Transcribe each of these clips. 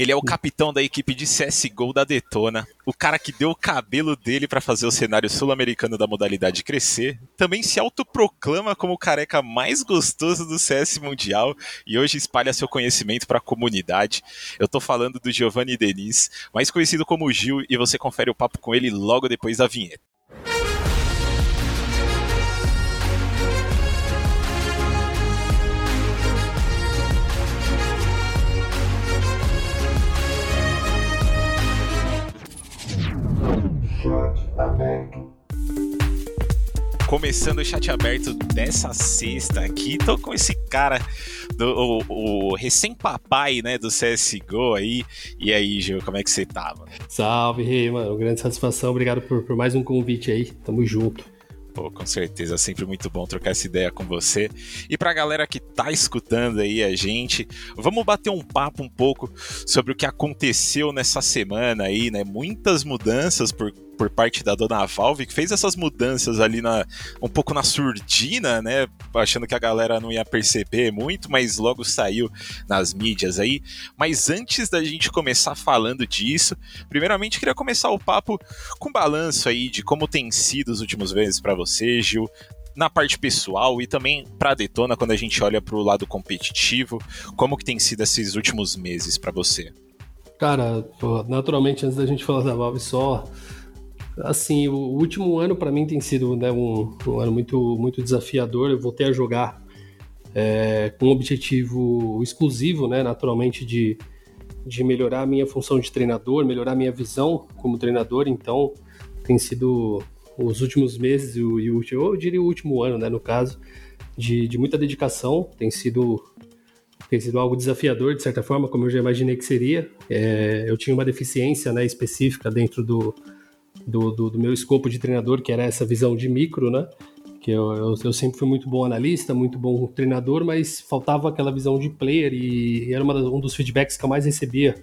Ele é o capitão da equipe de CSGO da Detona, o cara que deu o cabelo dele para fazer o cenário sul-americano da modalidade crescer. Também se autoproclama como o careca mais gostoso do CS Mundial e hoje espalha seu conhecimento para a comunidade. Eu tô falando do Giovanni Denis, mais conhecido como Gil, e você confere o papo com ele logo depois da vinheta. Aberto. Começando o chat aberto dessa sexta aqui, tô com esse cara, do, o, o recém-papai, né, do CSGO aí. E aí, Gil, como é que você tá, mano? Salve, rei, mano. Grande satisfação. Obrigado por, por mais um convite aí. Tamo junto. Pô, com certeza, sempre muito bom trocar essa ideia com você. E pra galera que tá escutando aí a gente, vamos bater um papo um pouco sobre o que aconteceu nessa semana aí, né? Muitas mudanças por por parte da dona Valve, que fez essas mudanças ali na, um pouco na surdina, né? Achando que a galera não ia perceber muito, mas logo saiu nas mídias aí. Mas antes da gente começar falando disso, primeiramente queria começar o papo com balanço aí de como tem sido os últimos meses para você, Gil, na parte pessoal e também para Detona quando a gente olha para o lado competitivo, como que tem sido esses últimos meses para você? Cara, naturalmente antes da gente falar da Valve só assim, o último ano para mim tem sido né, um, um, ano muito, muito desafiador. Eu voltei a jogar é, com um objetivo exclusivo, né, naturalmente, de, de melhorar a minha função de treinador, melhorar a minha visão como treinador. Então, tem sido os últimos meses e o, eu diria o último ano, né, no caso, de, de muita dedicação. Tem sido tem sido algo desafiador, de certa forma, como eu já imaginei que seria. É, eu tinha uma deficiência né, específica dentro do, do, do, do, meu escopo de treinador, que era essa visão de micro, né? Que eu, eu, eu, sempre fui muito bom analista, muito bom treinador, mas faltava aquela visão de player e, e era das, um dos feedbacks que eu mais recebia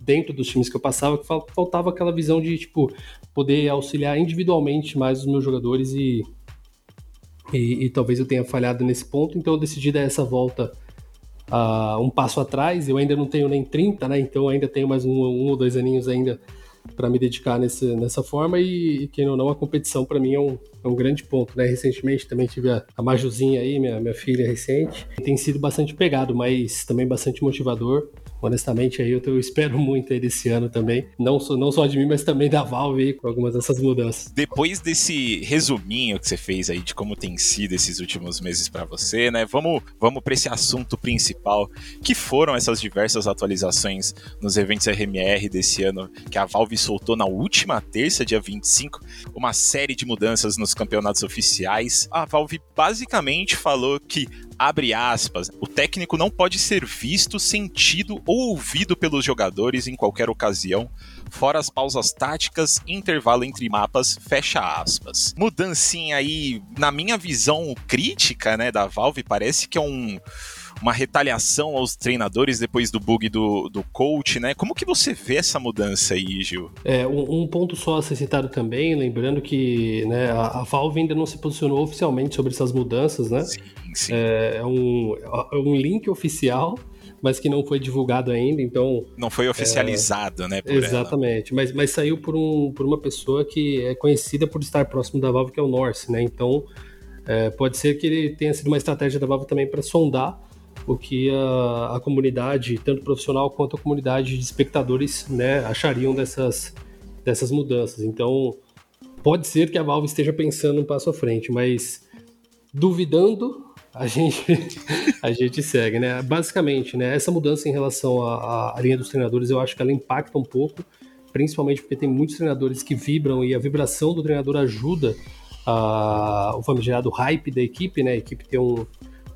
dentro dos times que eu passava, que faltava aquela visão de, tipo, poder auxiliar individualmente mais os meus jogadores e, e, e talvez eu tenha falhado nesse ponto, então eu decidi dar essa volta uh, um passo atrás, eu ainda não tenho nem 30, né, então ainda tenho mais um, um ou dois aninhos ainda para me dedicar nesse, nessa forma e, e, quem não, a competição para mim é um, é um grande ponto, né? Recentemente também tive a, a Majuzinha aí, minha, minha filha recente. Tem sido bastante pegado, mas também bastante motivador honestamente, aí eu, eu, espero muito aí desse ano também. Não só, não só de mim, mas também da Valve aí, com algumas dessas mudanças. Depois desse resuminho que você fez aí de como tem sido esses últimos meses para você, né? Vamos, vamos para esse assunto principal, que foram essas diversas atualizações nos eventos RMR desse ano, que a Valve soltou na última terça, dia 25, uma série de mudanças nos campeonatos oficiais. A Valve basicamente falou que abre aspas, o técnico não pode ser visto, sentido ouvido pelos jogadores em qualquer ocasião, fora as pausas táticas intervalo entre mapas, fecha aspas. Mudancinha aí, na minha visão crítica, né, da Valve, parece que é um uma retaliação aos treinadores depois do bug do, do coach, né? Como que você vê essa mudança aí, Gil? É, um, um ponto só a ser citado também, lembrando que né, a, a, Valve ainda não se posicionou oficialmente sobre essas mudanças, né? Sim, sim. É, é um, é um link oficial mas que não foi divulgado ainda, então... Não foi oficializado, é, né? exatamente, mas, mas saiu por, um, por uma pessoa que é conhecida por estar próximo da Valve, que é o Norse, né? Então, é, pode ser que ele tenha sido uma estratégia da Valve também para sondar o que a, a, comunidade, tanto profissional quanto a comunidade de espectadores, né, achariam dessas, dessas mudanças. Então, pode ser que a Valve esteja pensando um passo à frente, mas duvidando, a gente, a gente segue, né? Basicamente, né, essa mudança em relação à, à linha dos treinadores, eu acho que ela impacta um pouco, principalmente porque tem muitos treinadores que vibram e a vibração do treinador ajuda a, o famigerado hype da equipe, né? A equipe tem um,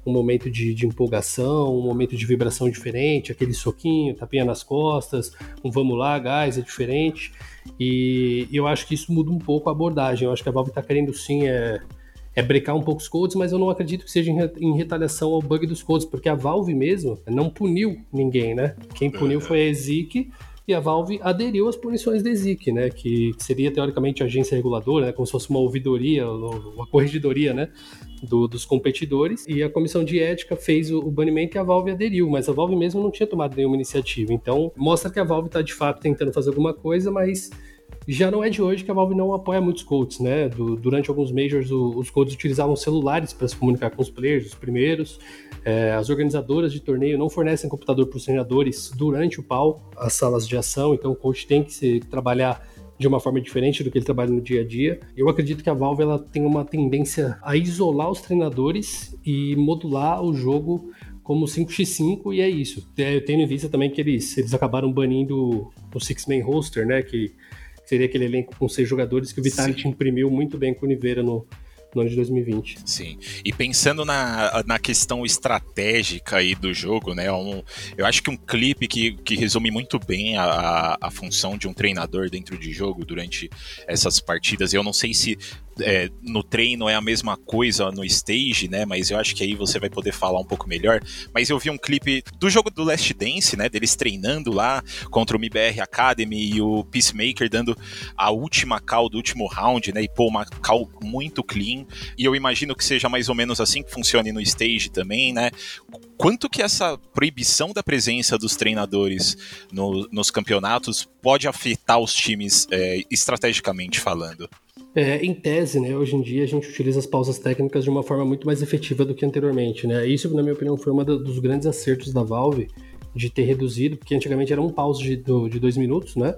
um momento de, de, empolgação, um momento de vibração diferente, aquele soquinho, tapinha nas costas, um vamos lá, gás, é diferente. E, eu acho que isso muda um pouco a abordagem. Eu acho que a Valve está querendo sim é, é brecar um pouco os codes, mas eu não acredito que seja em, retaliação ao bug dos codes, porque a Valve mesmo não puniu ninguém, né? Quem puniu foi a Ezik e a Valve aderiu às punições da ESIC, né, que seria teoricamente a agência reguladora, né, como se fosse uma ouvidoria, uma corregedoria, né, do, dos competidores, e a comissão de ética fez o, o, banimento e a Valve aderiu, mas a Valve mesmo não tinha tomado nenhuma iniciativa. Então, mostra que a Valve está de fato tentando fazer alguma coisa, mas já não é de hoje que a Valve não apoia muitos codes, né? Do, durante alguns majors, o, os codes utilizavam celulares para se comunicar com os players, os primeiros. É, as organizadoras de torneio não fornecem computador para os treinadores durante o pau, as salas de ação, então o coach tem que se, trabalhar de uma forma diferente do que ele trabalha no dia a dia. Eu acredito que a Valve ela tem uma tendência a isolar os treinadores e modular o jogo como 5x5 e é isso. Eu tenho em vista também que eles, eles acabaram banindo o Six-Man Roster, né, que seria aquele elenco com seis jogadores que o Vitality imprimiu muito bem com o Oliveira no, no ano de 2020. Sim. E pensando na, na questão estratégica aí do jogo, né? Um, eu acho que um clipe que, que resume muito bem a, a função de um treinador dentro de jogo durante essas partidas. Eu não sei se é, no treino é a mesma coisa no stage, né? Mas eu acho que aí você vai poder falar um pouco melhor. Mas eu vi um clipe do jogo do Last Dance, né? Deles treinando lá contra o MBR Academy e o Peacemaker dando a última call do último round, né? E pô, uma call muito clean. E eu imagino que seja mais ou menos assim que funcione no stage também, né? Quanto que essa proibição da presença dos treinadores no, nos campeonatos pode afetar os times é, estrategicamente falando? É, em tese, né, hoje em dia a gente utiliza as pausas técnicas de uma forma muito mais efetiva do que anteriormente, né? Isso, na minha opinião, foi um dos grandes acertos da Valve de ter reduzido, porque antigamente era um pause de, de dois minutos, né?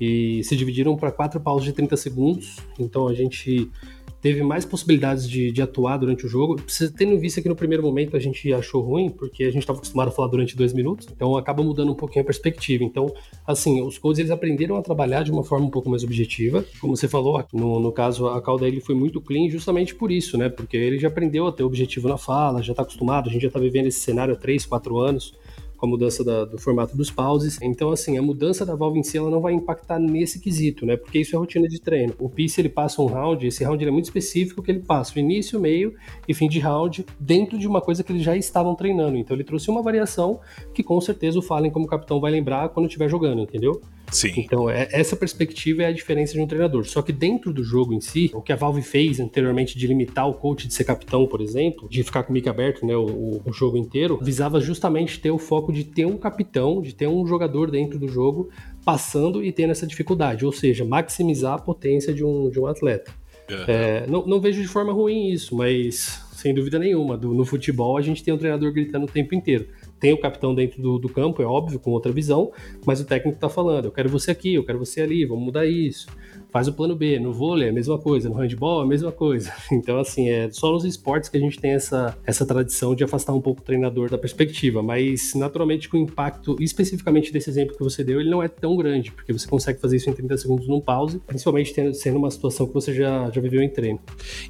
E se dividiram para quatro pausas de 30 segundos. Então a gente teve mais possibilidades de, de atuar durante o jogo. Você tendo visto que no primeiro momento a gente achou ruim, porque a gente estava acostumado a falar durante dois minutos, então acaba mudando um pouquinho a perspectiva. Então, assim, os codes eles aprenderam a trabalhar de uma forma um pouco mais objetiva. Como você falou, no, no caso, a cauda dele foi muito clean justamente por isso, né? Porque ele já aprendeu a ter objetivo na fala, já está acostumado, a gente já está vivendo esse cenário há 3, 4 anos com a mudança da, do formato dos pauses. Então, assim, a mudança da Valve em si ela não vai impactar nesse quesito, né? Porque isso é rotina de treino. O Peace ele passa um round, esse round é muito específico que ele passa o início, meio e fim de round dentro de uma coisa que eles já estavam treinando. Então, ele trouxe uma variação que com certeza o Fallen como capitão vai lembrar quando estiver jogando, entendeu? Sim. Então, é, essa perspectiva é a diferença de um treinador. Só que dentro do jogo em si, o que a Valve fez anteriormente de limitar o coach de ser capitão, por exemplo, de ficar com o mic aberto, né, o, o, jogo inteiro, visava justamente ter o foco de ter um capitão, de ter um jogador dentro do jogo passando e tendo essa dificuldade, ou seja, maximizar a potência de um, de um atleta. Uhum. É, não, não vejo de forma ruim isso, mas sem dúvida nenhuma, do, no futebol a gente tem um treinador gritando o tempo inteiro tem o capitão dentro do, do campo, é óbvio, com outra visão, mas o técnico está falando: eu quero você aqui, eu quero você ali, vamos mudar isso. Faz o plano B. No vôlei é a mesma coisa, no handball é a mesma coisa. Então, assim, é só nos esportes que a gente tem essa, essa tradição de afastar um pouco o treinador da perspectiva, mas naturalmente com o impacto, especificamente desse exemplo que você deu, ele não é tão grande, porque você consegue fazer isso em 30 segundos num pause, principalmente tendo, sendo uma situação que você já, já viveu em treino.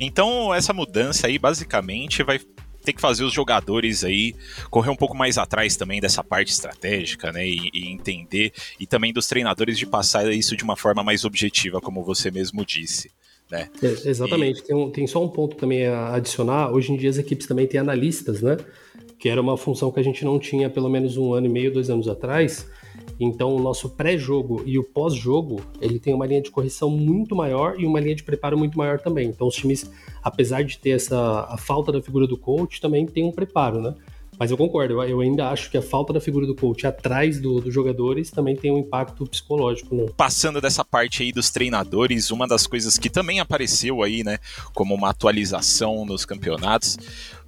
Então, essa mudança aí basicamente vai tem que fazer os jogadores aí correr um pouco mais atrás também dessa parte estratégica, né? E, e, entender, e também dos treinadores de passar isso de uma forma mais objetiva, como você mesmo disse. Né? É, exatamente. E... Tem, um, tem só um ponto também a adicionar. Hoje em dia as equipes também têm analistas, né? Que era uma função que a gente não tinha pelo menos um ano e meio, dois anos atrás então, o nosso pré-jogo e o pós-jogo, ele tem uma linha de correção muito maior e uma linha de preparo muito maior também. Então, os times, apesar de ter essa a falta da figura do coach, também tem um preparo, né? Mas eu concordo, eu, ainda acho que a falta da figura do coach atrás do, dos jogadores também tem um impacto psicológico. Né? Passando dessa parte aí dos treinadores, uma das coisas que também apareceu aí, né, como uma atualização nos campeonatos,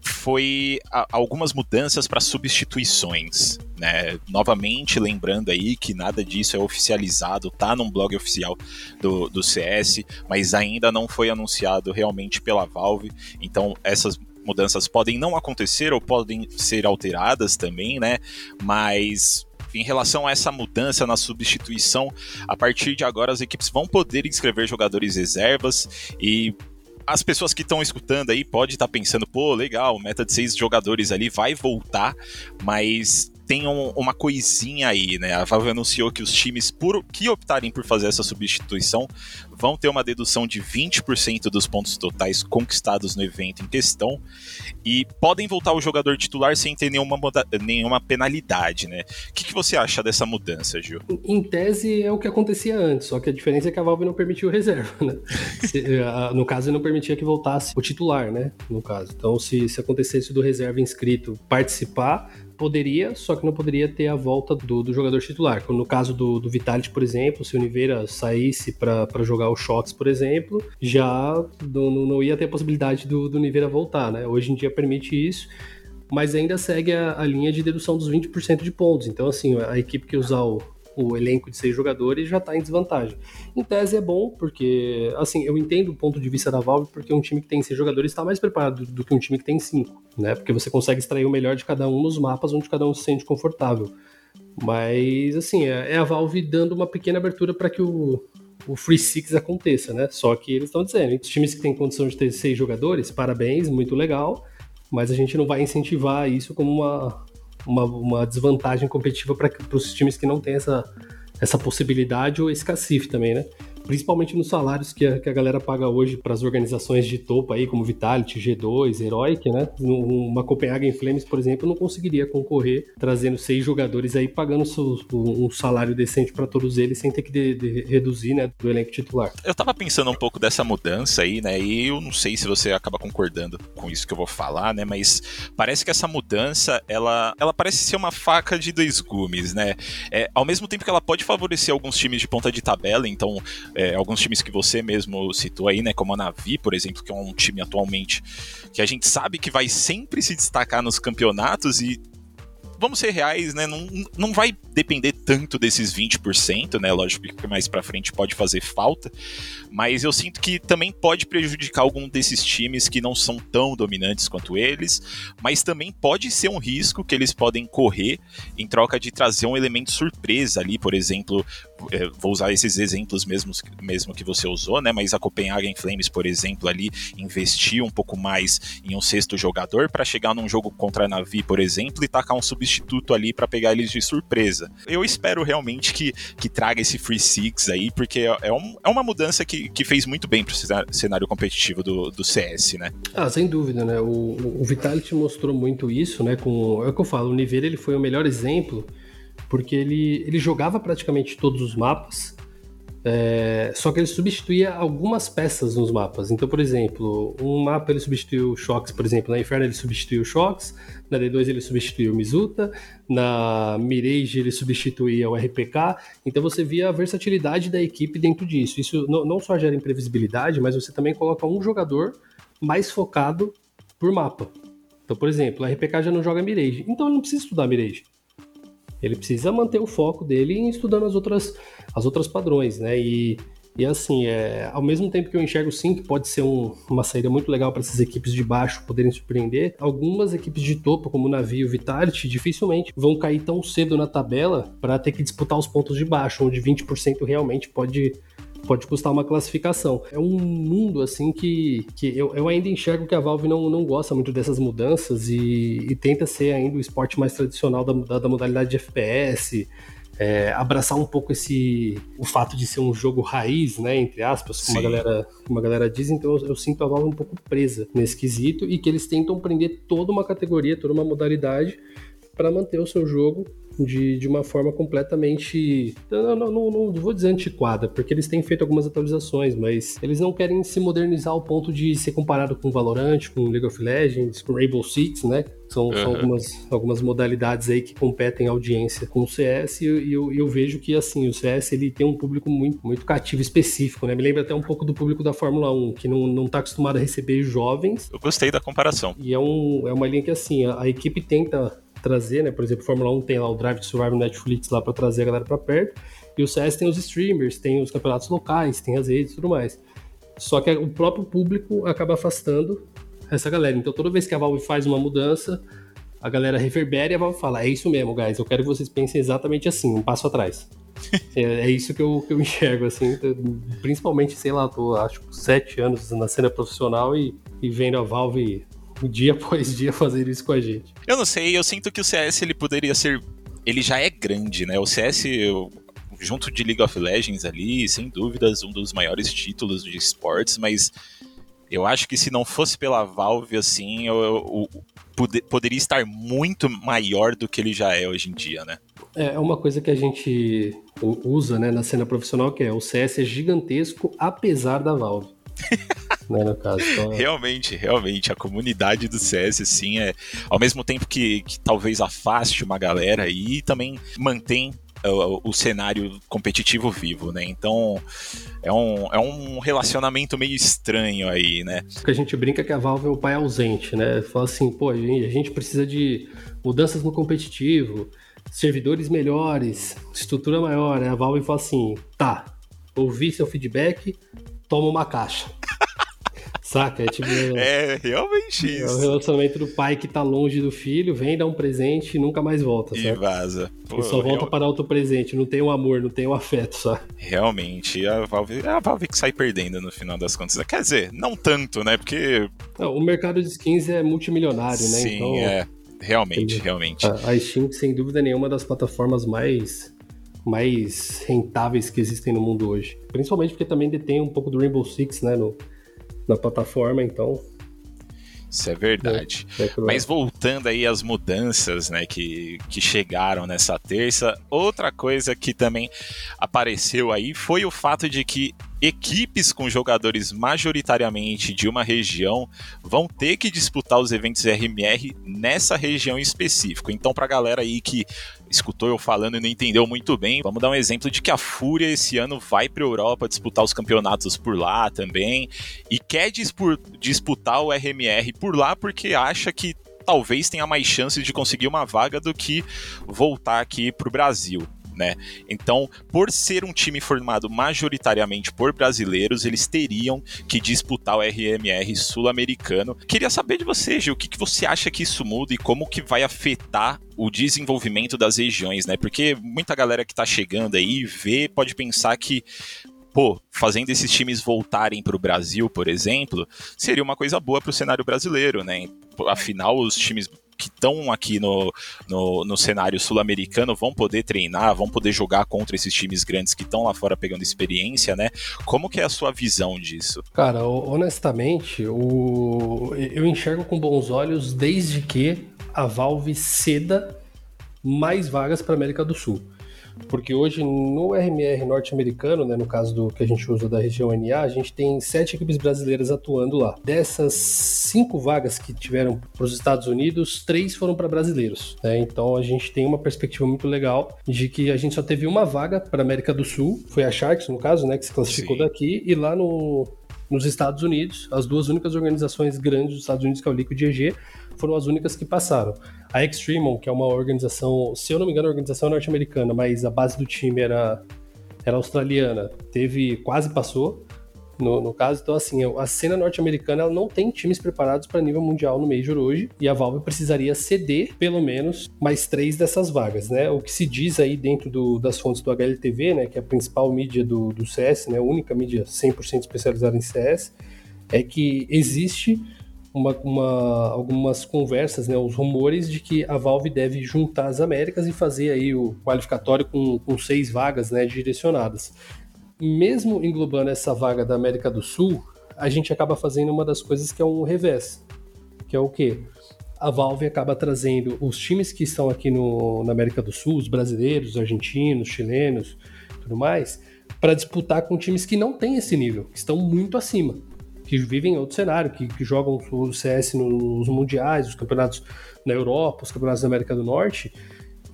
foi algumas mudanças para substituições, né? Novamente lembrando aí que nada disso é oficializado, tá num blog oficial do, do CS, mas ainda não foi anunciado realmente pela Valve. Então essas mudanças podem não acontecer ou podem ser alteradas também, né? Mas em relação a essa mudança na substituição, a partir de agora as equipes vão poder inscrever jogadores reservas e as pessoas que estão escutando aí podem estar tá pensando, pô, legal, meta de seis jogadores ali vai voltar, mas tem um, uma coisinha aí, né? A Valve anunciou que os times por, que optarem por fazer essa substituição vão ter uma dedução de 20% dos pontos totais conquistados no evento em questão e podem voltar o jogador titular sem ter nenhuma, nenhuma penalidade, né? O que, que você acha dessa mudança, Gil? Em tese é o que acontecia antes, só que a diferença é que a Valve não permitiu reserva, né? se, no caso, não permitia que voltasse o titular, né? No caso. Então, se, se acontecesse do reserva inscrito participar, poderia, só que não poderia ter a volta do, do jogador titular. No caso do, do Vitality, por exemplo, se o Oliveira saísse para jogar o Shots, por exemplo, já não, não ia ter a possibilidade do, do Oliveira voltar, né? Hoje em dia permite isso mas ainda segue a, a, linha de dedução dos 20% de pontos. Então, assim, a equipe que usar o, o elenco de seis jogadores já está em desvantagem. Em tese é bom, porque, assim, eu entendo o ponto de vista da Valve, porque um time que tem seis jogadores está mais preparado do que um time que tem cinco, né? Porque você consegue extrair o melhor de cada um nos mapas onde cada um se sente confortável. Mas, assim, é, é a Valve dando uma pequena abertura para que o, o Free Six aconteça, né? Só que eles estão dizendo, os times que têm condição de ter seis jogadores, parabéns, muito legal, mas a gente não vai incentivar isso como uma, uma, uma desvantagem competitiva para os times que não têm essa, essa possibilidade ou esse cacife também, né? Principalmente nos salários que a, que a galera paga hoje para as organizações de topo aí, como Vitality, G2, Heroic, né? Uma Copenhagen Flames, por exemplo, não conseguiria concorrer trazendo seis jogadores aí, pagando um salário decente para todos eles, sem ter que de, de reduzir, né, do elenco titular. Eu tava pensando um pouco dessa mudança aí, né? E eu não sei se você acaba concordando com isso que eu vou falar, né? Mas parece que essa mudança, ela, ela parece ser uma faca de dois gumes, né? É, ao mesmo tempo que ela pode favorecer alguns times de ponta de tabela, então é, alguns times que você mesmo citou aí, né, como a Navi, por exemplo, que é um time atualmente que a gente sabe que vai sempre se destacar nos campeonatos e vamos ser reais, né? Não, não vai depender tanto desses 20%, né? Lógico que mais para frente pode fazer falta, mas eu sinto que também pode prejudicar algum desses times que não são tão dominantes quanto eles, mas também pode ser um risco que eles podem correr em troca de trazer um elemento surpresa ali, por exemplo, vou usar esses exemplos mesmo, mesmo que você usou, né? Mas a Copenhagen Flames, por exemplo, ali investiu um pouco mais em um sexto jogador para chegar num jogo contra a Navi, por exemplo, e tacar um substituto ali para pegar eles de surpresa. Eu espero realmente que, que traga esse Free Six aí, porque é, é um, é uma mudança que, que fez muito bem pro cenário competitivo do, do CS, né? Ah, sem dúvida, né? O, o Vitality mostrou muito isso, né? Com, é o que eu falo, o Niveira ele foi o melhor exemplo porque ele, ele jogava praticamente todos os mapas, é, só que ele substituía algumas peças nos mapas. Então, por exemplo, um mapa ele substituiu o Shox, por exemplo, na Inferno ele substituiu o Shox, na D2 ele substituiu o Mizuta, na Mirage ele substituía o RPK. Então você via a versatilidade da equipe dentro disso. Isso não, só gera imprevisibilidade, mas você também coloca um jogador mais focado por mapa. Então, por exemplo, o RPK já não joga Mirage, então ele não precisa estudar Mirage. Ele precisa manter o foco dele em estudando as outras, as outras padrões, né? E, e assim, é, ao mesmo tempo que eu enxergo sim que pode ser um, uma saída muito legal para essas equipes de baixo poderem surpreender, algumas equipes de topo, como o Navio e Vitality, dificilmente vão cair tão cedo na tabela para ter que disputar os pontos de baixo, onde 20% realmente pode pode custar uma classificação. É um mundo assim que, que eu, eu ainda enxergo que a Valve não, não gosta muito dessas mudanças e, e tenta ser ainda o esporte mais tradicional da, da, da modalidade de FPS. É, abraçar um pouco esse o fato de ser um jogo raiz, né, entre aspas, como a galera, como a galera diz, então eu, eu, sinto a Valve um pouco presa nesse quesito e que eles tentam prender toda uma categoria, toda uma modalidade para manter o seu jogo de, de uma forma completamente. Não, não, não, não, vou dizer antiquada, porque eles têm feito algumas atualizações, mas eles não querem se modernizar ao ponto de ser comparado com Valorant, com League of Legends, com Rainbow Six, né? São, uhum. são algumas, algumas modalidades aí que competem audiência com o CS e eu, eu, vejo que assim, o CS ele tem um público muito, muito cativo específico, né? Me lembra até um pouco do público da Fórmula 1, que não, não tá acostumado a receber jovens. Eu gostei da comparação. E é, um, é uma linha que assim, a, a equipe tenta trazer, né? Por exemplo, Fórmula 1 tem lá o Drive to Survive no Netflix lá para trazer a galera para perto. E o CS tem os streamers, tem os campeonatos locais, tem as redes e tudo mais. Só que o próprio público acaba afastando essa galera. Então toda vez que a Valve faz uma mudança, a galera reverbera e a Valve fala: é isso mesmo, guys, eu quero que vocês pensem exatamente assim, um passo atrás. é, é, isso que eu, que eu enxergo, assim, principalmente, sei lá, tô acho sete anos na cena profissional e, e vendo a Valve dia após dia fazer isso com a gente. Eu não sei, eu sinto que o CS ele poderia ser ele já é grande, né? O CS, junto de League of Legends ali, sem dúvidas, um dos maiores títulos de esportes, mas eu acho que se não fosse pela Valve, assim, eu, eu, eu poder, poderia estar muito maior do que ele já é hoje em dia, né? É, é uma coisa que a gente usa né, na cena profissional, que é o CS é gigantesco apesar da Valve. né, caso. Então... Realmente, realmente, a comunidade do CS, assim, é ao mesmo tempo que, que talvez afaste uma galera e também mantém o, o, cenário competitivo vivo, né? Então é um, é um relacionamento meio estranho aí, né? Porque a gente brinca que a Valve é o pai ausente, né? Fala assim, pô, a gente, a gente precisa de mudanças no competitivo, servidores melhores, estrutura maior. Né? A Valve fala assim, tá, ouvi seu feedback, toma uma caixa. Saca? É tipo. É, realmente isso. É o relacionamento do pai que tá longe do filho, vem dar um presente e nunca mais volta. E vaza. Pô, e só volta real... para outro presente, não tem o um amor, não tem o um afeto, só. Realmente, a Valve, é a Valve que sai perdendo no final das contas. Quer dizer, não tanto, né? Porque. Não, o mercado de skins é multimilionário, né? Sim, então, é. Realmente, realmente. A, a Steam, sem dúvida nenhuma, é das plataformas mais mais rentáveis que existem no mundo hoje. Principalmente porque também detém um pouco do Rainbow Six, né, no, na plataforma, então. Isso é verdade. É, é Mas voltando aí às mudanças né, que, que chegaram nessa terça, outra coisa que também apareceu aí foi o fato de que equipes com jogadores majoritariamente de uma região vão ter que disputar os eventos RMR nessa região específica. Então, para a galera aí que escutou eu falando e não entendeu muito bem, vamos dar um exemplo de que a Fúria esse ano vai para a Europa disputar os campeonatos por lá também e quer disputar o RMR por lá porque acha que talvez tenha mais chances de conseguir uma vaga do que voltar aqui para o Brasil né? Então, por ser um time formado majoritariamente por brasileiros, eles teriam que disputar o RMR sul-americano. Queria saber de você, Gil, o que, que você acha que isso muda e como que vai afetar o desenvolvimento das regiões, né? Porque muita galera que tá chegando aí vê, pode pensar que pô, fazendo esses times voltarem para o Brasil, por exemplo, seria uma coisa boa para o cenário brasileiro, né? Afinal, os times que estão aqui no, no, no cenário sul-americano vão poder treinar, vão poder jogar contra esses times grandes que estão lá fora pegando experiência, né? Como que é a sua visão disso? Cara, honestamente, o... eu enxergo com bons olhos desde que a Valve ceda mais vagas para América do Sul. Porque hoje no RMR norte-americano, né, no caso do que a gente usa da região NA, a gente tem sete equipes brasileiras atuando lá. Dessas cinco vagas que tiveram para os Estados Unidos, três foram para brasileiros. Né? Então a gente tem uma perspectiva muito legal de que a gente só teve uma vaga para América do Sul, foi a Sharks no caso, né, que se classificou Sim. daqui, e lá no, nos Estados Unidos, as duas únicas organizações grandes dos Estados Unidos, que é o Liquid EG, foram as únicas que passaram. A Extremon, que é uma organização, se eu não me engano, a organização é norte-americana, mas a base do time era, era australiana, teve quase passou. No, no, caso. Então, assim, a cena norte-americana ela não tem times preparados para nível mundial no Major hoje, e a Valve precisaria ceder pelo menos mais três dessas vagas, né? O que se diz aí dentro do, das fontes do HLTV, né, que é a principal mídia do, do CS, né, a única mídia 100% especializada em CS, é que existe uma, uma, algumas conversas, né, os rumores de que a Valve deve juntar as Américas e fazer aí o qualificatório com, com seis vagas né, direcionadas. Mesmo englobando essa vaga da América do Sul, a gente acaba fazendo uma das coisas que é um revés, que é o quê? A Valve acaba trazendo os times que estão aqui no, na América do Sul, os brasileiros, os argentinos, chilenos, tudo mais, para disputar com times que não têm esse nível, que estão muito acima que vivem em outro cenário, que, que jogam o CS nos mundiais, os campeonatos na Europa, os campeonatos da América do Norte,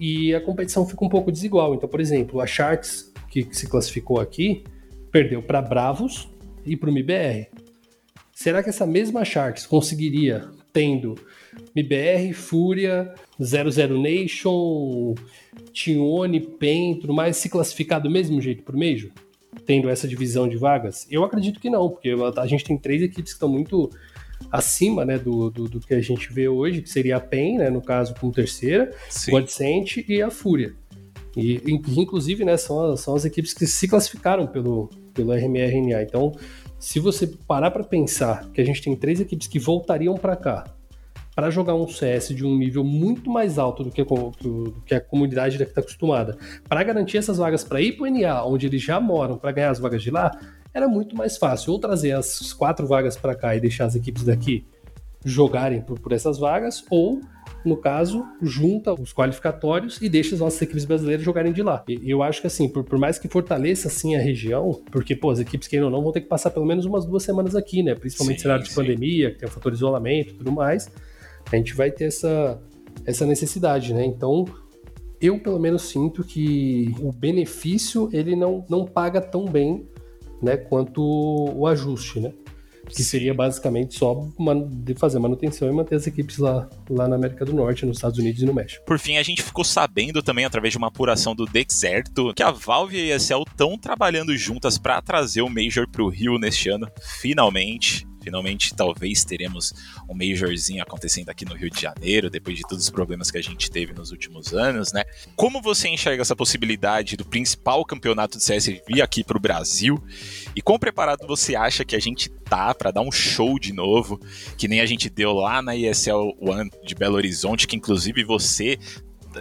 e a competição fica um pouco desigual. Então, por exemplo, a Sharks, que, que se classificou aqui, perdeu para Bravos e para o MIBR. Será que essa mesma Sharks conseguiria, tendo MIBR, Fúria, 00 Nation, Tione, PEN, tudo mais, se classificar do mesmo jeito o Major? Tendo essa divisão de vagas? Eu acredito que não, porque a gente tem três equipes que estão muito acima né, do, do, do, que a gente vê hoje, que seria a PEN, né, no caso, como terceira, Sim. o Adcent e a Fúria. E, inclusive, né, são, as, são as equipes que se classificaram pelo, pelo RMRNA. Então, se você parar para pensar que a gente tem três equipes que voltariam para cá, para jogar um CS de um nível muito mais alto do que, do que a comunidade deve estar acostumada, para garantir essas vagas para ir para o NA, onde eles já moram, para ganhar as vagas de lá, era muito mais fácil. Ou trazer as quatro vagas para cá e deixar as equipes daqui jogarem por, por essas vagas, ou no caso, junta os qualificatórios e deixa as nossas equipes brasileiras jogarem de lá. E eu acho que assim, por, por, mais que fortaleça assim a região, porque pô, as equipes que ou não vão ter que passar pelo menos umas duas semanas aqui, né? Principalmente sim, cenário de sim. pandemia, que tem o fator isolamento e tudo mais, a gente vai ter essa, essa necessidade, né? Então, eu pelo menos sinto que o benefício ele não, não paga tão bem né, quanto o ajuste, né? que seria basicamente só de fazer manutenção e manter as equipes lá, lá na América do Norte, nos Estados Unidos e no México. Por fim, a gente ficou sabendo também, através de uma apuração do Dexerto, que a Valve e a ESL estão trabalhando juntas para trazer o Major para o Rio neste ano, finalmente. Finalmente, talvez teremos um Majorzinho acontecendo aqui no Rio de Janeiro, depois de todos os problemas que a gente teve nos últimos anos, né? Como você enxerga essa possibilidade do principal campeonato de CS vir aqui para o Brasil? E quão preparado você acha que a gente tá para dar um show de novo, que nem a gente deu lá na ESL One de Belo Horizonte, que inclusive você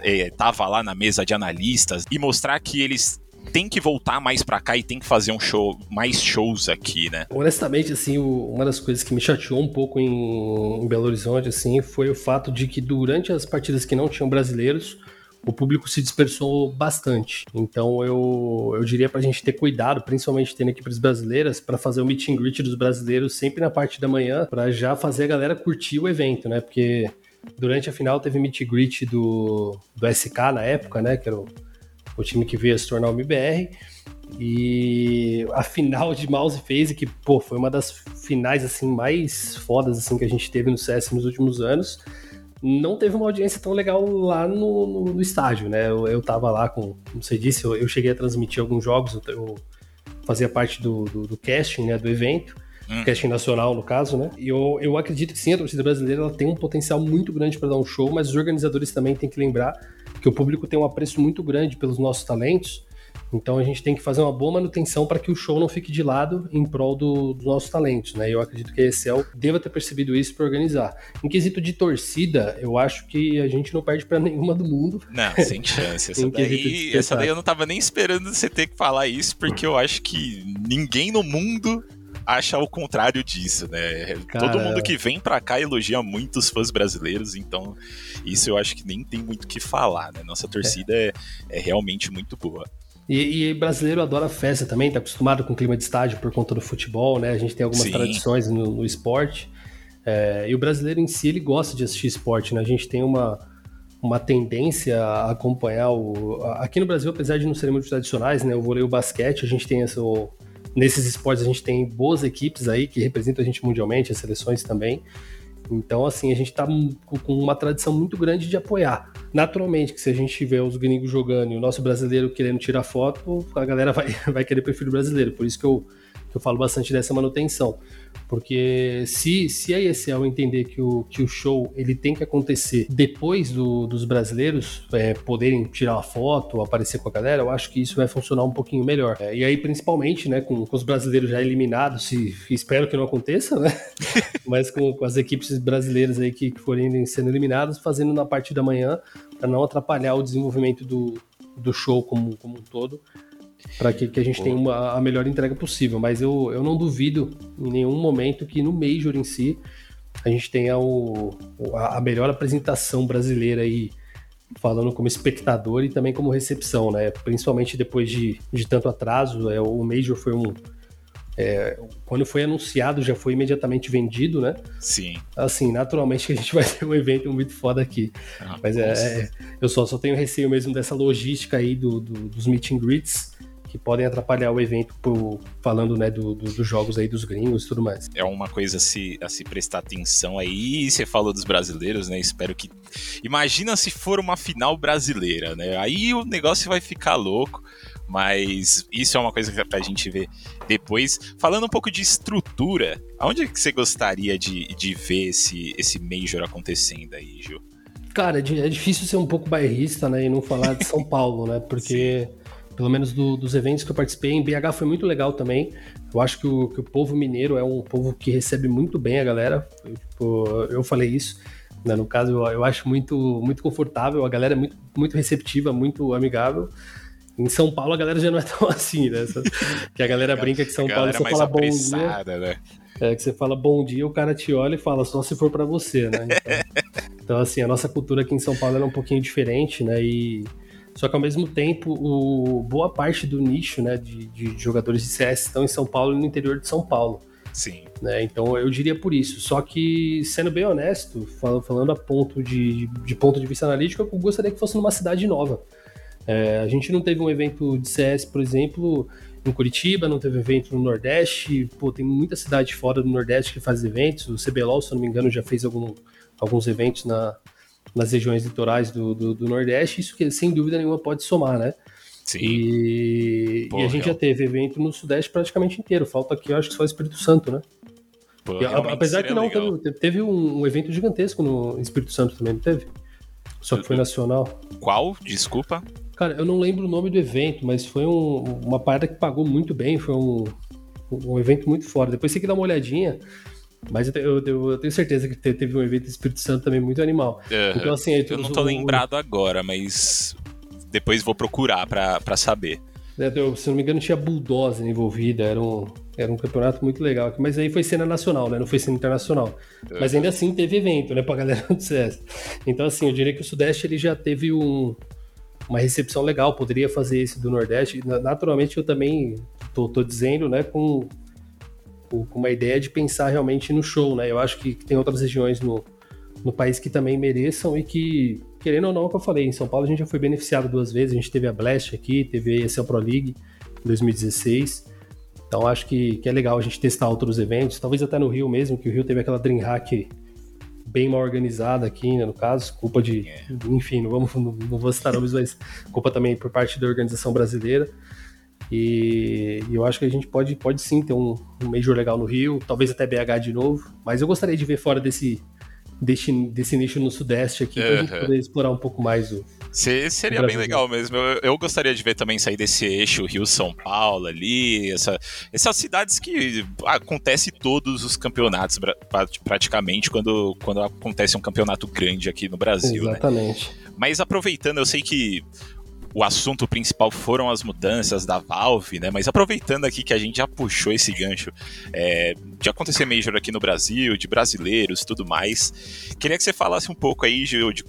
estava é, lá na mesa de analistas e mostrar que eles tem que voltar mais para cá e tem que fazer um show, mais shows aqui, né? Honestamente, assim, uma das coisas que me chateou um pouco em, em Belo Horizonte, assim, foi o fato de que durante as partidas que não tinham brasileiros, o público se dispersou bastante. Então eu, eu diria para a gente ter cuidado, principalmente tendo equipes brasileiras, para fazer o meet and greet dos brasileiros sempre na parte da manhã, para já fazer a galera curtir o evento, né? Porque durante a final teve meet and greet do, do SK na época, né? Que era o o time que veio a se tornar o MBR. E a final de Mouse Phase, que pô, foi uma das finais assim mais fodas assim que a gente teve no CS nos últimos anos, não teve uma audiência tão legal lá no, no, no estádio, né? Eu, eu tava lá com, como você disse, eu, eu cheguei a transmitir alguns jogos, eu, eu fazia parte do, do, do, casting, né, do evento, hum. casting nacional no caso, né? E eu, eu acredito que sim, a torcida brasileira ela tem um potencial muito grande para dar um show, mas os organizadores também têm que lembrar que o público tem um apreço muito grande pelos nossos talentos. Então a gente tem que fazer uma boa manutenção para que o show não fique de lado em prol do, dos nossos talentos, né? Eu acredito que a Excel deva ter percebido isso para organizar. Em quesito de torcida, eu acho que a gente não perde para nenhuma do mundo. Não, sem chance. Essa, daí, essa daí eu não tava nem esperando você ter que falar isso, porque eu acho que ninguém no mundo acha o contrário disso, né? Cara... Todo mundo que vem pra cá elogia muito os fãs brasileiros, então isso eu acho que nem tem muito o que falar, né? Nossa torcida é, é, é realmente muito boa. E, e, brasileiro adora festa também, tá acostumado com o clima de estádio por conta do futebol, né? A gente tem algumas Sim. tradições no, no esporte. É, e o brasileiro em si, ele gosta de assistir esporte, né? A gente tem uma, uma tendência a acompanhar o... Aqui no Brasil, apesar de não serem muito tradicionais, né? O vôlei e o basquete, a gente tem essa, nesses esportes a gente tem boas equipes aí que representam a gente mundialmente, as seleções também. Então, assim, a gente tá com uma tradição muito grande de apoiar. Naturalmente, que se a gente vê os gringos jogando e o nosso brasileiro querendo tirar foto, a galera vai, vai querer o brasileiro. Por isso que eu, eu falo bastante dessa manutenção. Porque se, se a ESL entender que o, que o show ele tem que acontecer depois do, dos brasileiros é, poderem tirar uma foto, aparecer com a galera, eu acho que isso vai funcionar um pouquinho melhor. É, e aí, principalmente, né, com, com, os brasileiros já eliminados, se, espero que não aconteça, né? Mas com, com, as equipes brasileiras aí que, que forem sendo eliminadas, fazendo na parte da manhã, para não atrapalhar o desenvolvimento do, do show como, como um todo para que, que, a gente tenha uma, a melhor entrega possível. Mas eu, eu não duvido em nenhum momento que no Major em si a gente tenha o, a melhor apresentação brasileira aí, falando como espectador e também como recepção, né? Principalmente depois de, de tanto atraso. É, o Major foi um. É, quando foi anunciado, já foi imediatamente vendido, né? Sim. Assim, naturalmente a gente vai ter um evento muito foda aqui. Ah, Mas é, é, eu só, só tenho receio mesmo dessa logística aí do, do, dos meet and greets que podem atrapalhar o evento por, falando né, do, do, dos jogos aí dos gringos e tudo mais. É uma coisa a se, a se prestar atenção aí. Você falou dos brasileiros, né? Espero que. Imagina se for uma final brasileira, né? Aí o negócio vai ficar louco. Mas isso é uma coisa pra gente ver depois. Falando um pouco de estrutura, aonde é que você gostaria de, de ver esse, esse Major acontecendo aí, Gil? Cara, é, é difícil ser um pouco bairrista, né? E não falar de São Paulo, né? Porque pelo menos do, dos eventos que eu participei, em BH foi muito legal também. Eu acho que o, que o povo mineiro é um povo que recebe muito bem a galera. Eu, tipo, eu falei isso. Né? No caso, eu, eu, acho muito, muito confortável, a galera é muito, muito receptiva, muito amigável. Em São Paulo a galera já não é tão assim, né? Que a galera brinca que São Paulo você fala bom dia. Né? É, que você fala bom dia, o cara te olha e fala só se for para você, né? Então, então, assim, a nossa cultura aqui em São Paulo é um pouquinho diferente, né? E só que ao mesmo tempo, o, boa parte do nicho né, de, de jogadores de CS estão em São Paulo e no interior de São Paulo. Sim. Né? Então eu diria por isso. Só que, sendo bem honesto, falando a ponto de, de ponto de vista analítico, eu gostaria que fosse numa cidade nova. É, a gente não teve um evento de CS, por exemplo, em Curitiba, não teve evento no Nordeste. Pô, tem muita cidade fora do Nordeste que faz eventos. O CBLOL, se eu não me engano, já fez algum, alguns eventos na, nas regiões litorais do, do, do, Nordeste, isso que sem dúvida nenhuma pode somar, né? Sim. E, Pô, e a gente real. já teve evento no Sudeste praticamente inteiro. Falta aqui, eu acho que só Espírito Santo, né? Pô, e, apesar que não, teve, teve um, evento gigantesco no Espírito Santo também, não teve? Só que foi nacional. Qual? Desculpa. Cara, eu não lembro o nome do evento, mas foi um, uma parada que pagou muito bem, foi um, um evento muito fora. Depois você tem que dar uma olhadinha. Mas eu, eu, eu, tenho certeza que teve um evento do Espírito Santo também muito animal. Uhum. Então, assim, eu não tô lembrado agora, mas depois vou procurar para saber. É, eu, se não me engano, tinha Bulldozer envolvida, era um, era um campeonato muito legal. Mas aí foi cena nacional, né? Não foi cena internacional. Uhum. Mas ainda assim teve evento, né? Pra galera do CS. Então, assim, eu diria que o Sudeste ele já teve um, uma recepção legal, poderia fazer esse do Nordeste. Naturalmente, eu também tô, tô dizendo, né, com com uma ideia de pensar realmente no show, né? Eu acho que tem outras regiões no, no país que também mereçam e que, querendo ou não, é o que eu falei, em São Paulo a gente já foi beneficiado duas vezes, a gente teve a Blast aqui, teve a ESL Pro League em 2016, então acho que, que é legal a gente testar outros eventos, talvez até no Rio mesmo, que o Rio teve aquela Dreamhack bem mal organizada aqui, né, no caso, culpa de, é. enfim, não, vamos, não, não vou citar nomes, mas culpa também por parte da organização brasileira, e, e, eu acho que a gente pode, pode sim ter um, um Major legal no Rio, talvez até BH de novo, mas eu gostaria de ver fora desse, desse, desse nicho no Sudeste aqui, uhum. pra gente poder explorar um pouco mais o. Se, seria bem legal mesmo. Eu, eu, gostaria de ver também sair desse eixo Rio-São Paulo ali, essa, essas cidades que acontece todos os campeonatos praticamente quando, quando acontece um campeonato grande aqui no Brasil. Né? Exatamente. Né? Mas aproveitando, eu sei que o assunto principal foram as mudanças da Valve, né? Mas aproveitando aqui que a gente já puxou esse gancho é, de acontecer Major aqui no Brasil, de brasileiros tudo mais, queria que você falasse um pouco aí, Gil, de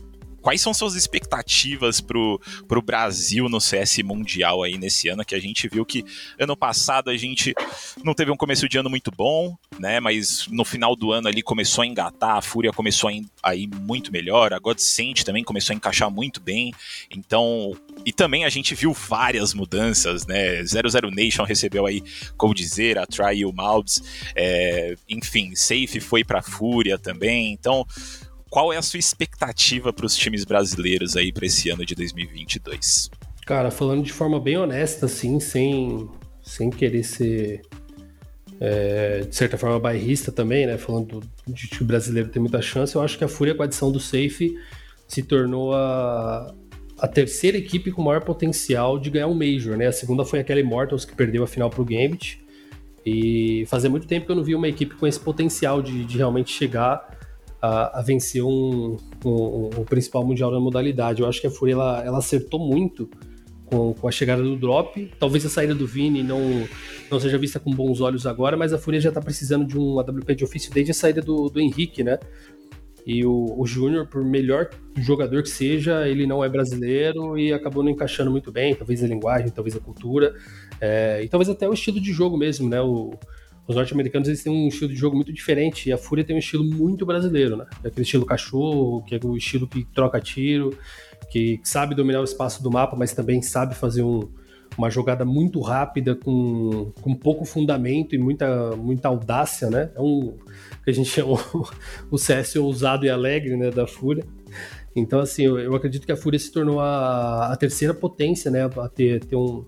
quais são suas expectativas pro, pro Brasil no CS Mundial aí nesse ano? Que a gente viu que ano passado a gente não teve um começo de ano muito bom, né? Mas no final do ano ali começou a engatar, a Fúria começou a ir muito melhor, a Godsent também começou a encaixar muito bem. Então, e também a gente viu várias mudanças, né? 00 Nation recebeu aí Coldzera, Try e o Malbs, é, enfim, Safe foi pra Fúria também. Então, qual é a sua expectativa para os times brasileiros aí para esse ano de 2022? Cara, falando de forma bem honesta, assim, sem, sem querer ser é, de certa forma bairrista também, né? Falando de que o brasileiro tem muita chance, eu acho que a Fúria com a adição do Safe se tornou a, a terceira equipe com maior potencial de ganhar um Major, né? A segunda foi aquela Immortals que perdeu a final pro Gambit. E fazia muito tempo que eu não via uma equipe com esse potencial de, de realmente chegar a, a vencer um, um, um, principal mundial da modalidade. Eu acho que a Fúria ela, ela acertou muito com, com, a chegada do drop. Talvez a saída do Vini não, não seja vista com bons olhos agora, mas a Fúria já está precisando de um AWP de ofício desde a saída do, do Henrique, né? E o, o Júnior, por melhor jogador que seja, ele não é brasileiro e acabou não encaixando muito bem, talvez a linguagem, talvez a cultura, é, e talvez até o estilo de jogo mesmo, né? O, os norte-americanos eles têm um estilo de jogo muito diferente e a Fúria tem um estilo muito brasileiro, né? Aquele estilo cachorro, que é o estilo que troca tiro, que sabe dominar o espaço do mapa, mas também sabe fazer um, uma jogada muito rápida, com, com pouco fundamento e muita, muita audácia, né? É um que a gente chama o CS ousado e alegre, né, da Fúria. Então, assim, eu, eu acredito que a Fúria se tornou a, a terceira potência, né, a ter, ter um,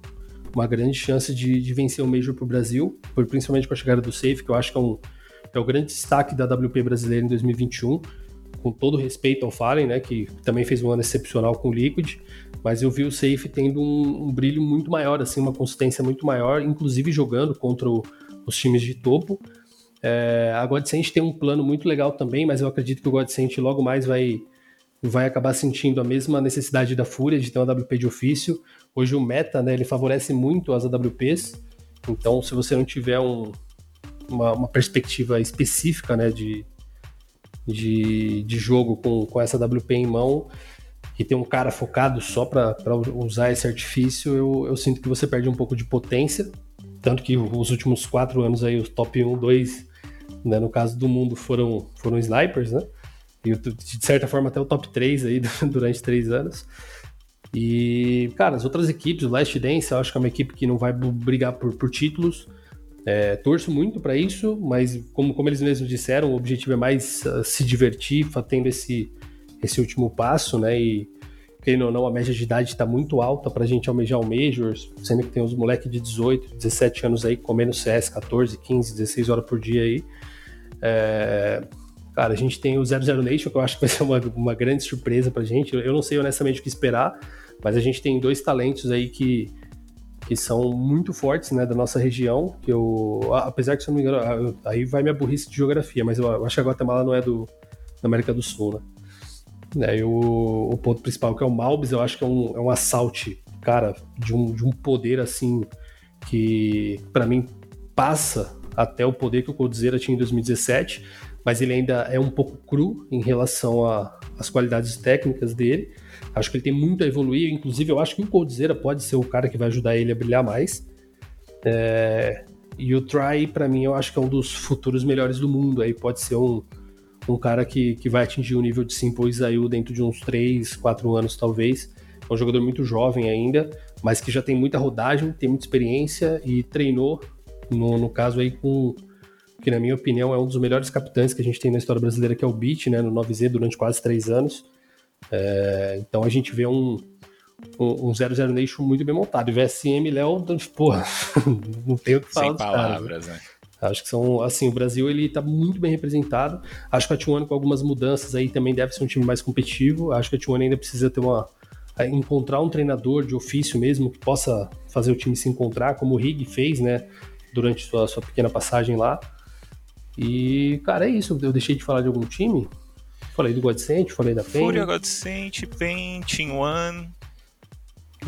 uma grande chance de, de vencer o Major para o Brasil, principalmente com a chegada do Safe, que eu acho que é, um, é o grande destaque da WP brasileira em 2021, com todo respeito ao Fallen, né, que também fez um ano excepcional com o Liquid, mas eu vi o Safe tendo um, um brilho muito maior, assim, uma consistência muito maior, inclusive jogando contra o, os times de topo, É, a Godsent tem um plano muito legal também, mas eu acredito que o Godsent logo mais vai, vai acabar sentindo a mesma necessidade da Fúria de ter uma AWP de ofício. Hoje o meta, né, ele favorece muito as AWPs, então se você não tiver um, uma, uma, perspectiva específica né, de, de, de jogo com, com essa WP em mão, e ter um cara focado só para usar esse artifício, eu, eu sinto que você perde um pouco de potência. Tanto que os últimos quatro anos aí, os top 1, 2, né, no caso do mundo, foram, foram snipers, né? E de certa forma até o top 3 aí durante três anos. E, cara, as outras equipes, o Last Dance, eu acho que é uma equipe que não vai brigar por, por títulos. É, torço muito para isso, mas como, como eles mesmos disseram, o objetivo é mais uh, se divertir, tendo esse, esse último passo, né? E querendo ou não, a média de idade está muito alta para a gente almejar o Majors, sendo que tem uns moleques de 18, 17 anos aí comendo CS 14, 15, 16 horas por dia aí. É... Cara, a gente tem o 00 Nation, que eu acho que vai ser uma, uma grande surpresa pra gente. Eu não sei honestamente o que esperar, mas a gente tem dois talentos aí que, que são muito fortes, né, da nossa região, que eu, apesar que se eu não me engano, aí vai minha burrice de geografia, mas eu acho que a Guatemala não é do, da América do Sul, né? Né, e o, o, ponto principal, que é o Malbis, eu acho que é um, é um assalto, cara, de um, de um poder assim que, para mim, passa até o poder que o Coldzera tinha em 2017, mas ele ainda é um pouco cru em relação às qualidades técnicas dele. Acho que ele tem muito a evoluir, inclusive eu acho que o Coldzera pode ser o cara que vai ajudar ele a brilhar mais. É, e o Try, para mim, eu acho que é um dos futuros melhores do mundo. Aí pode ser um, um cara que, que vai atingir o nível de Simple Isaú dentro de uns 3, 4 anos, talvez. É um jogador muito jovem ainda, mas que já tem muita rodagem, tem muita experiência e treinou, no, no caso aí, com que na minha opinião é um dos melhores capitães que a gente tem na história brasileira, que é o Beat, né, no 9Z, durante quase 3 anos. É, então a gente vê um, um, um 00 Nation muito bem montado. E o VSM, Léo, porra, não tem o que falar Sem palavras, cara, né? Acho que são, assim, o Brasil ele tá muito bem representado. Acho que a T1 com algumas mudanças aí também deve ser um time mais competitivo. Acho que a T1 ainda precisa ter uma encontrar um treinador de ofício mesmo que possa fazer o time se encontrar, como o Rig fez, né, durante sua, sua pequena passagem lá. E, cara, é isso. Eu deixei de falar de algum time. Falei do Godsent, falei da PEN. Fúria, Godsent, PEN, Team One,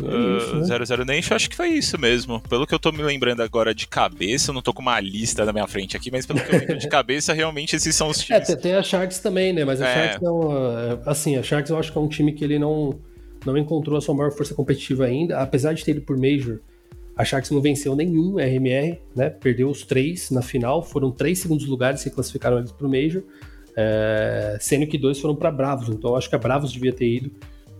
é isso, né? 00 Nation, acho que foi isso mesmo. Pelo que eu tô me lembrando agora de cabeça, eu não tô com uma lista na minha frente aqui, mas pelo que eu lembro de cabeça, realmente esses são os é, times. É, tem a Sharks também, né? Mas a é. Sharks não. É, assim, a Sharks eu acho que é um time que ele não, não encontrou a sua maior força competitiva ainda, apesar de ter ido por Major. A Sharks não venceu nenhum RMR, né? Perdeu os três na final, foram três segundos lugares que classificaram eles pro Major, é, sendo que dois foram para Bravos. Então acho que a Bravos devia ter ido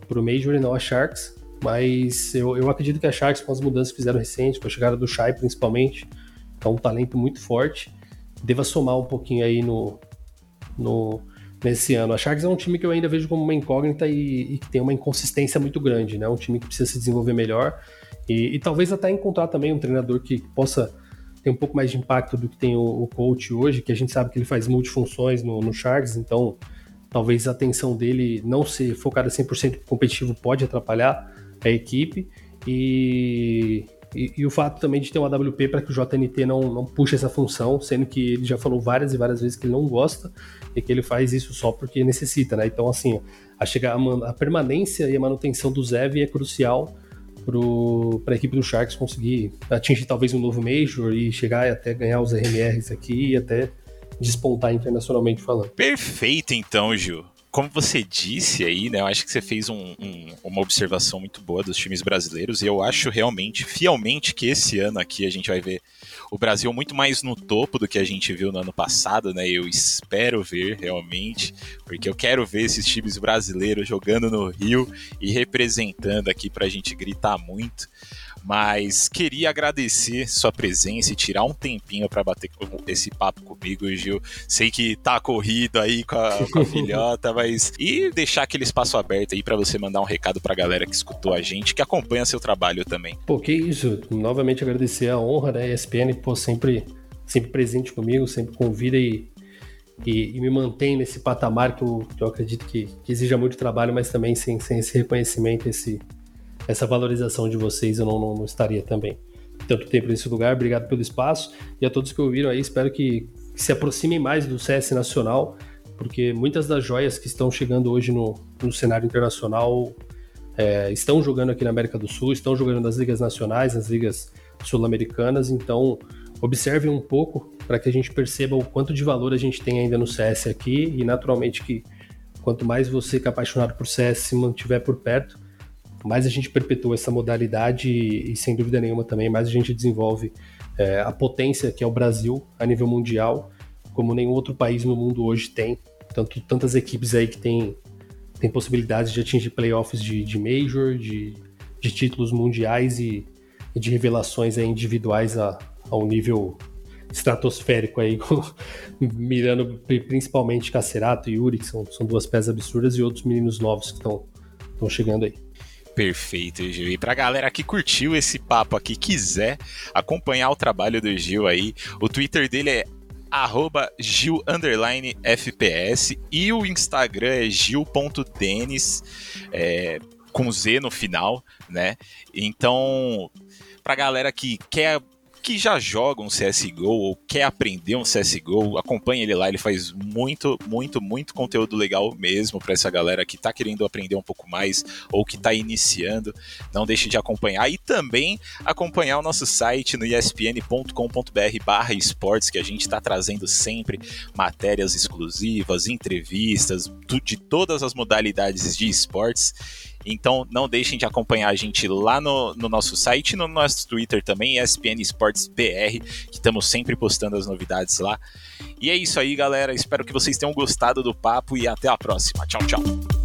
pro Major e não a Sharks. Mas eu, eu acredito que a Sharks, com as mudanças que fizeram recentes, com a chegada do Shai principalmente, é um talento muito forte, deva somar um pouquinho aí no, no, nesse ano. A Sharks é um time que eu ainda vejo como uma incógnita e, e que tem uma inconsistência muito grande, né? Um time que precisa se desenvolver melhor e, e, talvez até encontrar também um treinador que possa ter um pouco mais de impacto do que tem o, o coach hoje, que a gente sabe que ele faz multifunções no, no Sharks, então talvez a atenção dele não ser focada 100% competitivo pode atrapalhar a equipe e, e, e, o fato também de ter uma WP para que o JNT não, não puxe essa função, sendo que ele já falou várias e várias vezes que ele não gosta e que ele faz isso só porque necessita, né? Então, assim, a, chegar, a, a permanência e a manutenção do Zev é crucial para a equipe do Sharks conseguir atingir talvez um novo Major e chegar até ganhar os RMRs aqui e até despontar internacionalmente falando. Perfeito, então, Gil como você disse aí, né, eu acho que você fez um, um, uma observação muito boa dos times brasileiros e eu acho realmente, fielmente, que esse ano aqui a gente vai ver o Brasil muito mais no topo do que a gente viu no ano passado, né? Eu espero ver realmente, porque eu quero ver esses times brasileiros jogando no Rio e representando aqui pra gente gritar muito. Mas queria agradecer sua presença e tirar um tempinho para bater esse papo comigo, Gil. Sei que tá corrido aí com a, com a filhota, mas. E deixar aquele espaço aberto aí para você mandar um recado pra galera que escutou a gente, que acompanha seu trabalho também. Pô, que isso. Novamente agradecer a honra, né? ESPN, pô, sempre, sempre presente comigo, sempre convida e, e, e, me mantém nesse patamar que eu, que eu acredito que, que exija muito trabalho, mas também sem, sem esse reconhecimento, esse, essa valorização de vocês, eu não, não, não estaria também. Tanto tempo nesse lugar. Obrigado pelo espaço. E a todos que ouviram aí, espero que se aproximem mais do CS nacional, porque muitas das joias que estão chegando hoje no, no cenário internacional é, estão jogando aqui na América do Sul, estão jogando nas ligas nacionais, nas ligas sul-americanas, então observem um pouco para que a gente perceba o quanto de valor a gente tem ainda no CS aqui. E naturalmente que quanto mais você que é apaixonado por CS se mantiver por perto, mais a gente perpetua essa modalidade e, sem dúvida nenhuma também mais a gente desenvolve é, a potência que é o Brasil a nível mundial, como nenhum outro país no mundo hoje tem. Tanto, tantas equipes aí que tem, tem possibilidades de atingir playoffs de, de Major, de, de títulos mundiais e, e de revelações individuais a, a um nível estratosférico aí, mirando principalmente Cacerato e Yuri, que são, são duas peças absurdas, e outros meninos novos que estão chegando aí. Perfeito, Gil. E pra galera que curtiu esse papo aqui, quiser acompanhar o trabalho do Gil aí, o Twitter dele é arroba e o Instagram é gil.denis é, com Z no final, né? Então, pra galera que quer que já joga um CSGO ou quer aprender um CSGO, acompanhe ele lá, ele faz muito, muito, muito conteúdo legal mesmo para essa galera que está querendo aprender um pouco mais ou que está iniciando. Não deixe de acompanhar e também acompanhar o nosso site no espn.com.br/barra esportes, que a gente está trazendo sempre matérias exclusivas, entrevistas de todas as modalidades de esportes. Então não deixem de acompanhar a gente lá no, no nosso site, no nosso Twitter também, ESPN Esportes BR, que estamos sempre postando as novidades lá. E é isso aí, galera. Espero que vocês tenham gostado do papo e até a próxima. Tchau, tchau.